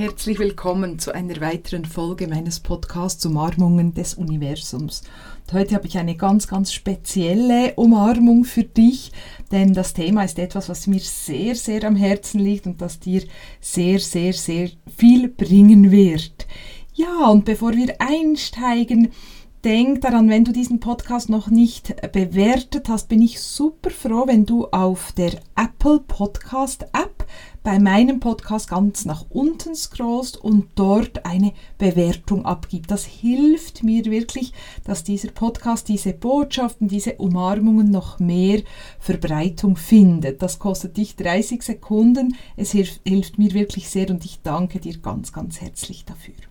Herzlich willkommen zu einer weiteren Folge meines Podcasts Umarmungen des Universums. Und heute habe ich eine ganz, ganz spezielle Umarmung für dich, denn das Thema ist etwas, was mir sehr, sehr am Herzen liegt und das dir sehr, sehr, sehr viel bringen wird. Ja, und bevor wir einsteigen, denk daran, wenn du diesen Podcast noch nicht bewertet hast, bin ich super froh, wenn du auf der Apple Podcast App bei meinem Podcast ganz nach unten scrollst und dort eine Bewertung abgibst. Das hilft mir wirklich, dass dieser Podcast diese Botschaften, diese Umarmungen noch mehr Verbreitung findet. Das kostet dich 30 Sekunden. Es hilft, hilft mir wirklich sehr und ich danke dir ganz, ganz herzlich dafür.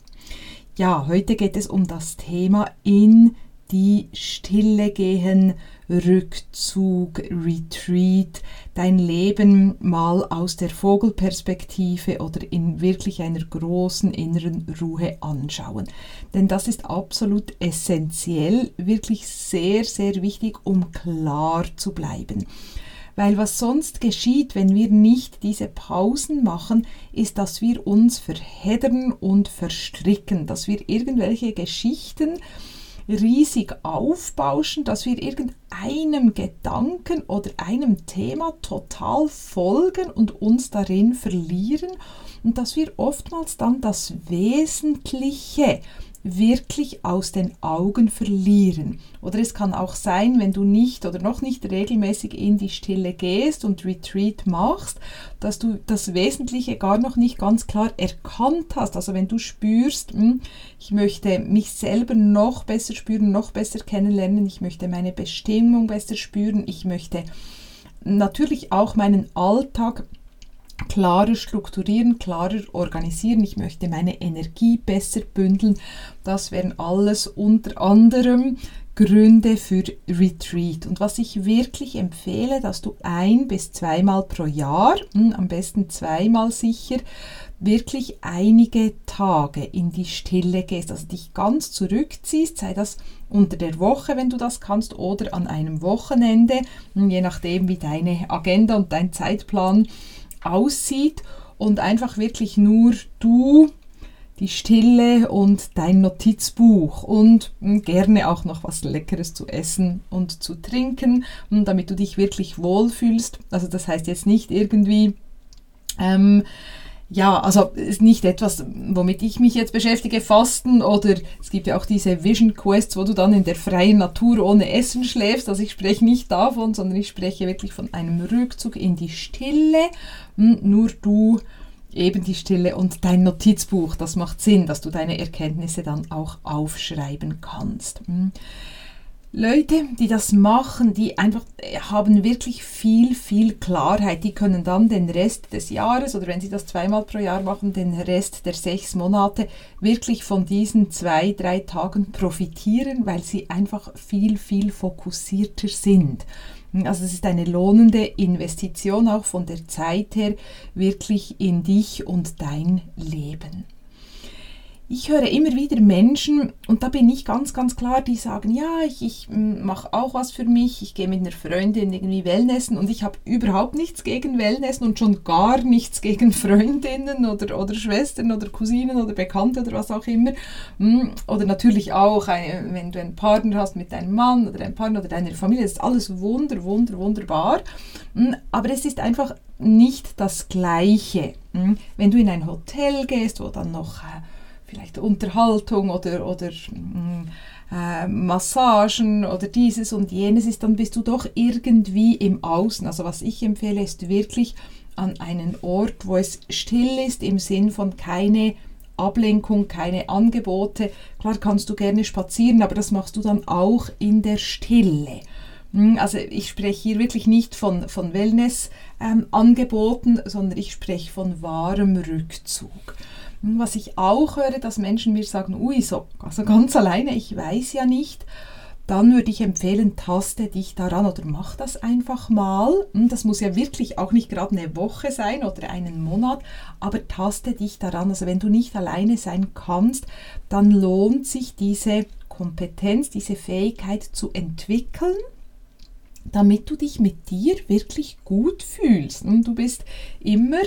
Ja, heute geht es um das Thema in die Stille gehen, Rückzug, Retreat, dein Leben mal aus der Vogelperspektive oder in wirklich einer großen inneren Ruhe anschauen. Denn das ist absolut essentiell, wirklich sehr, sehr wichtig, um klar zu bleiben. Weil was sonst geschieht, wenn wir nicht diese Pausen machen, ist, dass wir uns verheddern und verstricken, dass wir irgendwelche Geschichten riesig aufbauschen, dass wir irgendeinem Gedanken oder einem Thema total folgen und uns darin verlieren und dass wir oftmals dann das Wesentliche wirklich aus den Augen verlieren. Oder es kann auch sein, wenn du nicht oder noch nicht regelmäßig in die Stille gehst und Retreat machst, dass du das Wesentliche gar noch nicht ganz klar erkannt hast. Also wenn du spürst, hm, ich möchte mich selber noch besser spüren, noch besser kennenlernen, ich möchte meine Bestimmung besser spüren, ich möchte natürlich auch meinen Alltag klarer strukturieren, klarer organisieren. Ich möchte meine Energie besser bündeln. Das wären alles unter anderem Gründe für Retreat. Und was ich wirklich empfehle, dass du ein bis zweimal pro Jahr, hm, am besten zweimal sicher, wirklich einige Tage in die Stille gehst, also dich ganz zurückziehst, sei das unter der Woche, wenn du das kannst, oder an einem Wochenende, hm, je nachdem, wie deine Agenda und dein Zeitplan aussieht und einfach wirklich nur du, die Stille und dein Notizbuch und hm, gerne auch noch was Leckeres zu essen und zu trinken, hm, damit du dich wirklich wohlfühlst. Also das heißt jetzt nicht irgendwie ähm, ja, also ist nicht etwas, womit ich mich jetzt beschäftige, Fasten oder es gibt ja auch diese Vision Quests, wo du dann in der freien Natur ohne Essen schläfst. Also ich spreche nicht davon, sondern ich spreche wirklich von einem Rückzug in die Stille. Hm, nur du, eben die Stille und dein Notizbuch. Das macht Sinn, dass du deine Erkenntnisse dann auch aufschreiben kannst. Leute, die das machen, die einfach äh, haben wirklich viel, viel Klarheit. Die können dann den Rest des Jahres oder wenn sie das zweimal pro Jahr machen, den Rest der sechs Monate wirklich von diesen zwei, drei Tagen profitieren, weil sie einfach viel, viel fokussierter sind. Also es ist eine lohnende Investition auch von der Zeit her wirklich in dich und dein Leben ich höre immer wieder Menschen, und da bin ich ganz, ganz klar, die sagen, ja, ich, ich mm, mache auch was für mich, ich gehe mit einer Freundin irgendwie Wellnessen und ich habe überhaupt nichts gegen Wellnessen und schon gar nichts gegen Freundinnen oder, oder Schwestern oder Cousinen oder Bekannte oder was auch immer. Mm, oder natürlich auch, wenn du einen Partner hast mit deinem Mann oder deinem Partner oder deiner Familie, das ist alles wunder, wunder, wunderbar. Mm, aber es ist einfach nicht das Gleiche. Wenn du in ein Hotel gehst, wo dann noch äh, vielleicht Unterhaltung oder, oder mm, äh, Massagen oder dieses und jenes ist, dann bist du doch irgendwie im Außen. Also was ich empfehle, ist wirklich an einen Ort, wo es still ist, im Sinn von keine Ablenkung, keine Angebote. Klar kannst du gerne spazieren, aber das machst du dann auch in der Stille. Mm, also ich spreche hier wirklich nicht von, von Wellness-Angeboten, ähm, sondern ich spreche von wahrem Rückzug. Was ich auch höre, dass Menschen mir sagen, ui, so, also ganz alleine, ich weiß ja nicht, dann würde ich empfehlen, taste dich daran oder mach das einfach mal. Hm, das muss ja wirklich auch nicht gerade eine Woche sein oder einen Monat, aber taste dich daran. Also wenn du nicht alleine sein kannst, dann lohnt sich diese Kompetenz, diese Fähigkeit zu entwickeln damit du dich mit dir wirklich gut fühlst. Und du bist immer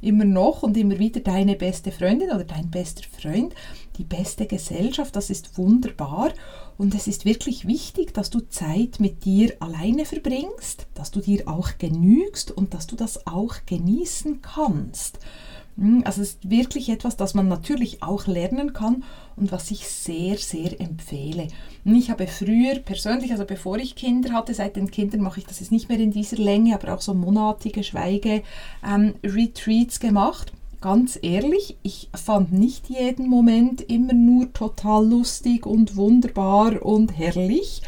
immer noch und immer wieder deine beste Freundin oder dein bester Freund, die beste Gesellschaft, das ist wunderbar und es ist wirklich wichtig, dass du Zeit mit dir alleine verbringst, dass du dir auch genügst und dass du das auch genießen kannst. Hm, also es ist wirklich etwas, das man natürlich auch lernen kann und was ich sehr, sehr empfehle. Ich habe früher persönlich, also bevor ich Kinder hatte, seit den Kindern mache ich das jetzt nicht mehr in dieser Länge, aber auch so monatige Schweige-Retreats ähm, gemacht. Ganz ehrlich, ich fand nicht jeden Moment immer nur total lustig und wunderbar und herrlich.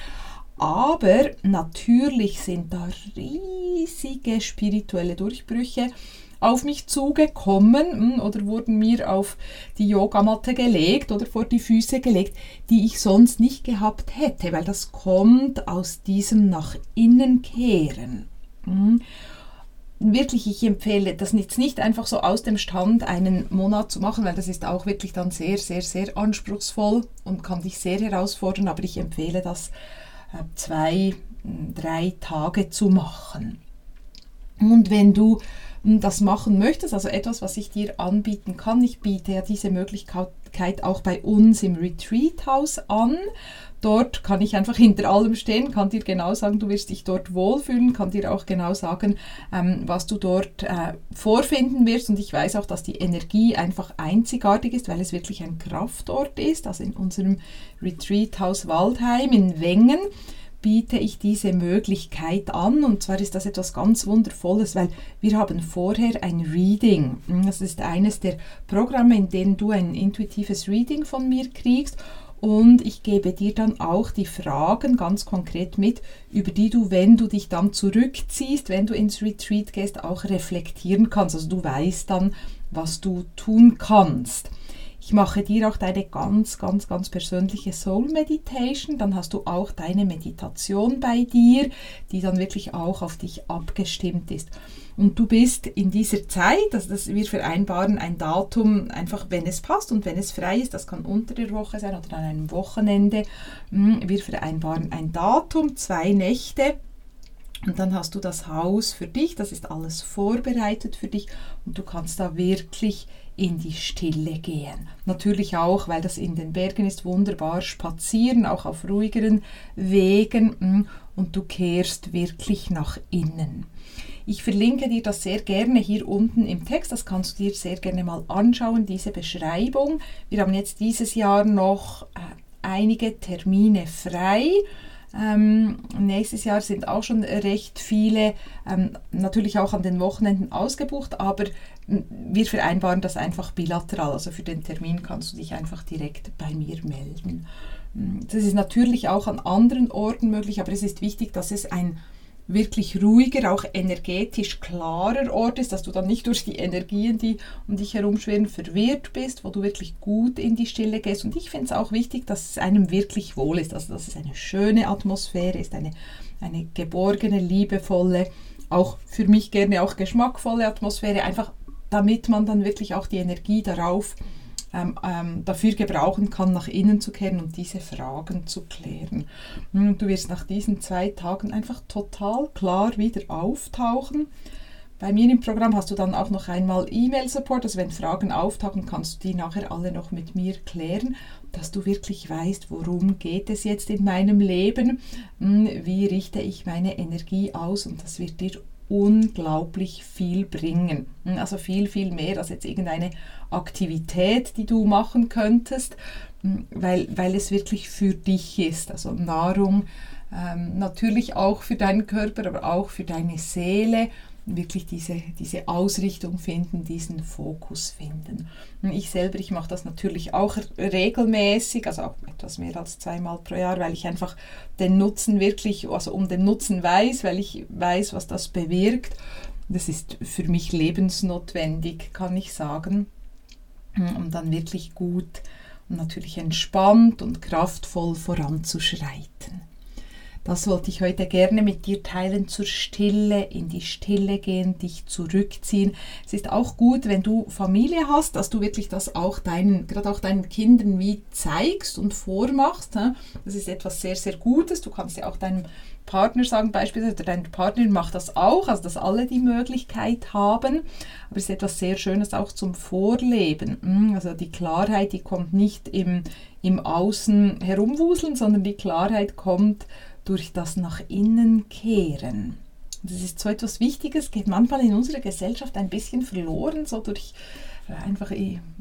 Aber natürlich sind da riesige spirituelle Durchbrüche auf mich zugekommen hm, oder wurden mir auf die Yogamatte gelegt oder vor die Füße gelegt, die ich sonst nicht gehabt hätte, weil das kommt aus diesem nach innen kehren. Hm. Wirklich, ich empfehle das jetzt nicht einfach so aus dem Stand einen Monat zu machen, weil das ist auch wirklich dann sehr, sehr, sehr anspruchsvoll und kann dich sehr herausfordern, aber ich empfehle das äh, zwei, hm, drei Tage zu machen. Und wenn du das machen möchtest, also etwas, was ich dir anbieten kann, ich biete ja diese Möglichkeit auch bei uns im Retreat-Haus an. Dort kann ich einfach hinter allem stehen, kann dir genau sagen, du wirst dich dort wohlfühlen, kann dir auch genau sagen, ähm, was du dort äh, vorfinden wirst. Und ich weiß auch, dass die Energie einfach einzigartig ist, weil es wirklich ein Kraftort ist. Also in unserem Retreat-Haus Waldheim in Wengen biete ich diese Möglichkeit an. Und zwar ist das etwas ganz Wundervolles, weil wir haben vorher ein Reading. Das ist eines der Programme, in denen du ein intuitives Reading von mir kriegst. Und ich gebe dir dann auch die Fragen ganz konkret mit, über die du, wenn du dich dann zurückziehst, wenn du ins Retreat gehst, auch reflektieren kannst. Also du weißt dann, was du tun kannst. Ich mache dir auch deine ganz, ganz, ganz persönliche Soul Meditation. Dann hast du auch deine Meditation bei dir, die dann wirklich auch auf dich abgestimmt ist. Und du bist in dieser Zeit, also das, wir vereinbaren ein Datum, einfach wenn es passt und wenn es frei ist, das kann unter der Woche sein oder an einem Wochenende. Hm, wir vereinbaren ein Datum, zwei Nächte. Und dann hast du das Haus für dich, das ist alles vorbereitet für dich und du kannst da wirklich in die Stille gehen. Natürlich auch, weil das in den Bergen ist, wunderbar spazieren, auch auf ruhigeren Wegen mm, und du kehrst wirklich nach innen. Ich verlinke dir das sehr gerne hier unten im Text, das kannst du dir sehr gerne mal anschauen, diese Beschreibung. Wir haben jetzt dieses Jahr noch äh, einige Termine frei. Ähm, nächstes Jahr sind auch schon recht viele, ähm, natürlich auch an den Wochenenden ausgebucht, aber wir vereinbaren das einfach bilateral. Also für den Termin kannst du dich einfach direkt bei mir melden. Das ist natürlich auch an anderen Orten möglich, aber es ist wichtig, dass es ein wirklich ruhiger, auch energetisch klarer Ort ist, dass du dann nicht durch die Energien, die um dich herum schweren, verwirrt bist, wo du wirklich gut in die Stille gehst. Und ich finde es auch wichtig, dass es einem wirklich wohl ist, also dass es eine schöne Atmosphäre ist, eine, eine geborgene, liebevolle, auch für mich gerne auch geschmackvolle Atmosphäre, einfach damit man dann wirklich auch die Energie darauf ähm, ähm, dafür gebrauchen kann, nach innen zu kehren und diese Fragen zu klären. Und hm, du wirst nach diesen zwei Tagen einfach total klar wieder auftauchen. Bei mir im Programm hast du dann auch noch einmal E-Mail-Support, also wenn Fragen auftauchen, kannst du die nachher alle noch mit mir klären, dass du wirklich weißt, worum geht es jetzt in meinem Leben, hm, wie richte ich meine Energie aus und das wird dir unglaublich viel bringen. Also viel, viel mehr als jetzt irgendeine Aktivität, die du machen könntest, weil, weil es wirklich für dich ist. Also Nahrung ähm, natürlich auch für deinen Körper, aber auch für deine Seele wirklich diese, diese Ausrichtung finden, diesen Fokus finden. Ich selber, ich mache das natürlich auch regelmäßig, also auch etwas mehr als zweimal pro Jahr, weil ich einfach den Nutzen wirklich, also um den Nutzen weiß, weil ich weiß, was das bewirkt. Das ist für mich lebensnotwendig, kann ich sagen, um dann wirklich gut und natürlich entspannt und kraftvoll voranzuschreiten. Das wollte ich heute gerne mit dir teilen zur Stille, in die Stille gehen, dich zurückziehen. Es ist auch gut, wenn du Familie hast, dass du wirklich das auch deinen, gerade auch deinen Kindern wie zeigst und vormachst. Das ist etwas sehr, sehr Gutes. Du kannst ja auch deinem Partner sagen beispielsweise, dein Partner macht das auch, also dass alle die Möglichkeit haben. Aber es ist etwas sehr Schönes auch zum Vorleben. Hm, also die Klarheit, die kommt nicht im, im Außen herumwuseln, sondern die Klarheit kommt durch das nach innen kehren. Das ist so etwas Wichtiges, geht manchmal in unserer Gesellschaft ein bisschen verloren, so durch äh, einfach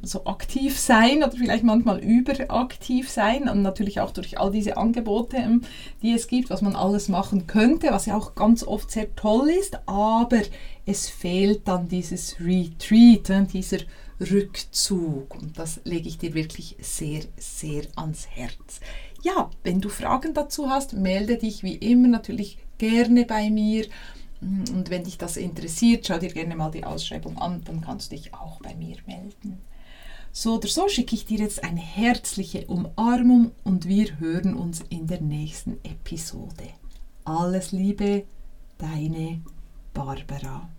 so aktiv sein oder vielleicht manchmal überaktiv sein und natürlich auch durch all diese Angebote, ähm, die es gibt, was man alles machen könnte, was ja auch ganz oft sehr toll ist, aber es fehlt dann dieses Retreat, äh, dieser Rückzug und das lege ich dir wirklich sehr, sehr ans Herz ja, wenn du Fragen dazu hast, melde dich wie immer natürlich gerne bei mir. Und wenn dich das interessiert, schau dir gerne mal die Ausschreibung an, dann kannst du dich auch bei mir melden. So oder so schicke ich dir jetzt eine herzliche Umarmung und wir hören uns in der nächsten Episode. Alles Liebe, deine Barbara.